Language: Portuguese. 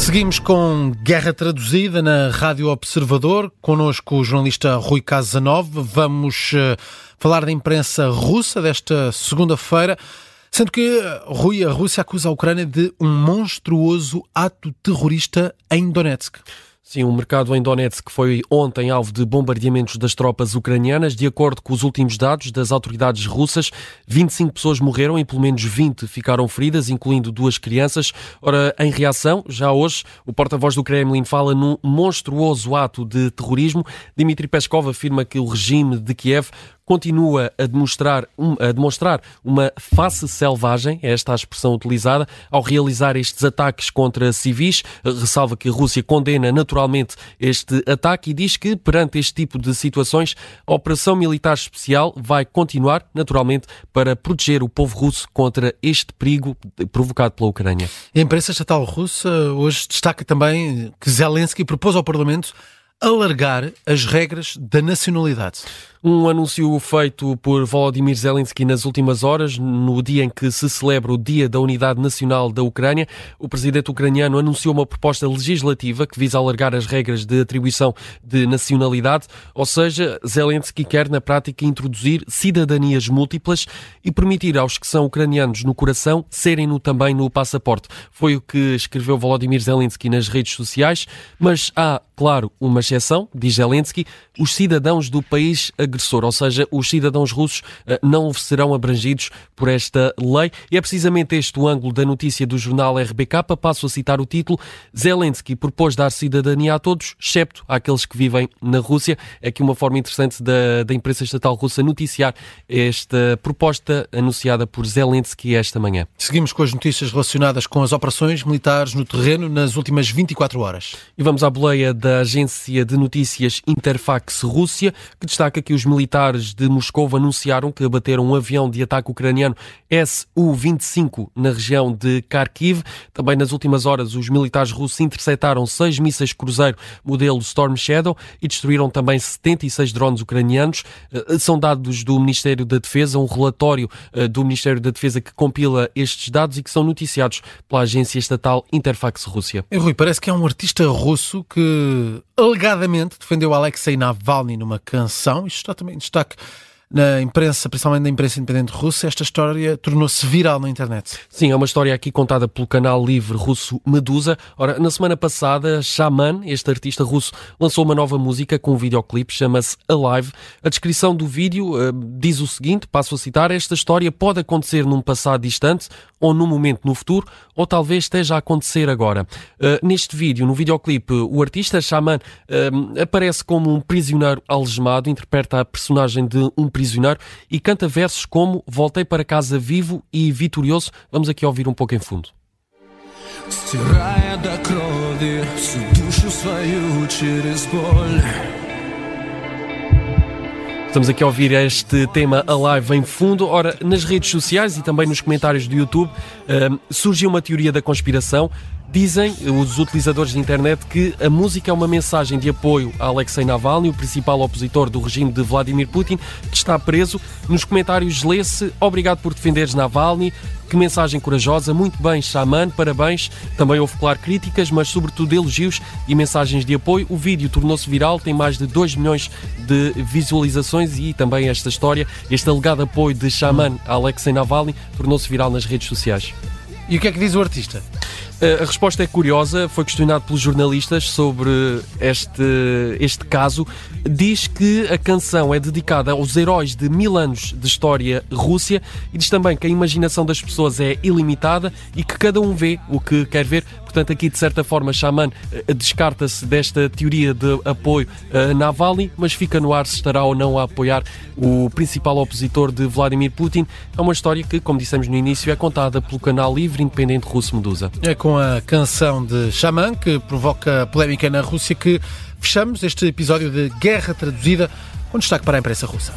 Seguimos com Guerra Traduzida na Rádio Observador. Connosco o jornalista Rui Casanov. Vamos uh, falar da imprensa russa desta segunda-feira. Sendo que, eh, Rui, a Rússia acusa a Ucrânia de um monstruoso ato terrorista em Donetsk. Sim, o mercado em Donetsk foi ontem alvo de bombardeamentos das tropas ucranianas. De acordo com os últimos dados das autoridades russas, 25 pessoas morreram e pelo menos 20 ficaram feridas, incluindo duas crianças. Ora, em reação, já hoje, o porta-voz do Kremlin fala num monstruoso ato de terrorismo. Dmitry Peskov afirma que o regime de Kiev continua a demonstrar, a demonstrar uma face selvagem, é esta a expressão utilizada, ao realizar estes ataques contra civis. Ressalva que a Rússia condena naturalmente este ataque e diz que, perante este tipo de situações, a operação militar especial vai continuar, naturalmente, para proteger o povo russo contra este perigo provocado pela Ucrânia. A imprensa estatal russa hoje destaca também que Zelensky propôs ao Parlamento alargar as regras da nacionalidade. Um anúncio feito por Volodymyr Zelensky nas últimas horas, no dia em que se celebra o Dia da Unidade Nacional da Ucrânia. O presidente ucraniano anunciou uma proposta legislativa que visa alargar as regras de atribuição de nacionalidade, ou seja, Zelensky quer na prática introduzir cidadanias múltiplas e permitir aos que são ucranianos no coração serem-no também no passaporte. Foi o que escreveu Volodymyr Zelensky nas redes sociais, mas há, claro, uma exceção, diz Zelensky, os cidadãos do país agressor, ou seja, os cidadãos russos eh, não serão abrangidos por esta lei. E é precisamente este o ângulo da notícia do jornal RBK. Passo a citar o título. Zelensky propôs dar cidadania a todos, excepto àqueles que vivem na Rússia. É aqui uma forma interessante da, da imprensa estatal russa noticiar esta proposta anunciada por Zelensky esta manhã. Seguimos com as notícias relacionadas com as operações militares no terreno nas últimas 24 horas. E vamos à boleia da agência de notícias Interfax Rússia, que destaca que os militares de Moscou anunciaram que abateram um avião de ataque ucraniano Su-25 na região de Kharkiv. Também nas últimas horas, os militares russos interceptaram seis mísseis cruzeiro modelo Storm Shadow e destruíram também 76 drones ucranianos. Eh, são dados do Ministério da Defesa, um relatório eh, do Ministério da Defesa que compila estes dados e que são noticiados pela agência estatal Interfax Rússia. E, Rui, parece que é um artista russo que alegadamente defendeu Alexei Navalny numa canção. Isto está também em destaque na imprensa, principalmente na imprensa independente russa, esta história tornou-se viral na internet. Sim, é uma história aqui contada pelo canal livre russo Medusa. Ora, na semana passada, Shaman, este artista russo, lançou uma nova música com um videoclipe, chama-se Alive. A descrição do vídeo uh, diz o seguinte, passo a citar, esta história pode acontecer num passado distante ou num momento no futuro, ou talvez esteja a acontecer agora. Uh, neste vídeo, no videoclipe, o artista Shaman uh, aparece como um prisioneiro algemado, interpreta a personagem de um prisioneiro prisioneiro e canta versos como Voltei para casa vivo e vitorioso. Vamos aqui ouvir um pouco em fundo. Estamos aqui a ouvir este tema Alive em fundo. Ora, nas redes sociais e também nos comentários do YouTube uh, surgiu uma teoria da conspiração Dizem os utilizadores de internet que a música é uma mensagem de apoio a Alexei Navalny, o principal opositor do regime de Vladimir Putin, que está preso. Nos comentários lê-se: Obrigado por defenderes Navalny. Que mensagem corajosa, muito bem, Xamã, parabéns. Também houve, claro, críticas, mas sobretudo elogios e mensagens de apoio. O vídeo tornou-se viral, tem mais de 2 milhões de visualizações e também esta história, este alegado apoio de Xamã a Alexei Navalny, tornou-se viral nas redes sociais. E o que é que diz o artista? A resposta é curiosa. Foi questionado pelos jornalistas sobre este, este caso. Diz que a canção é dedicada aos heróis de mil anos de história Rússia e diz também que a imaginação das pessoas é ilimitada e que cada um vê o que quer ver. Portanto, aqui de certa forma, Xamã eh, descarta-se desta teoria de apoio a Navalny, mas fica no ar se estará ou não a apoiar o principal opositor de Vladimir Putin. É uma história que, como dissemos no início, é contada pelo canal livre independente russo Medusa. É com a canção de Xamã, que provoca polémica na Rússia, que fechamos este episódio de Guerra Traduzida, com destaque para a imprensa russa.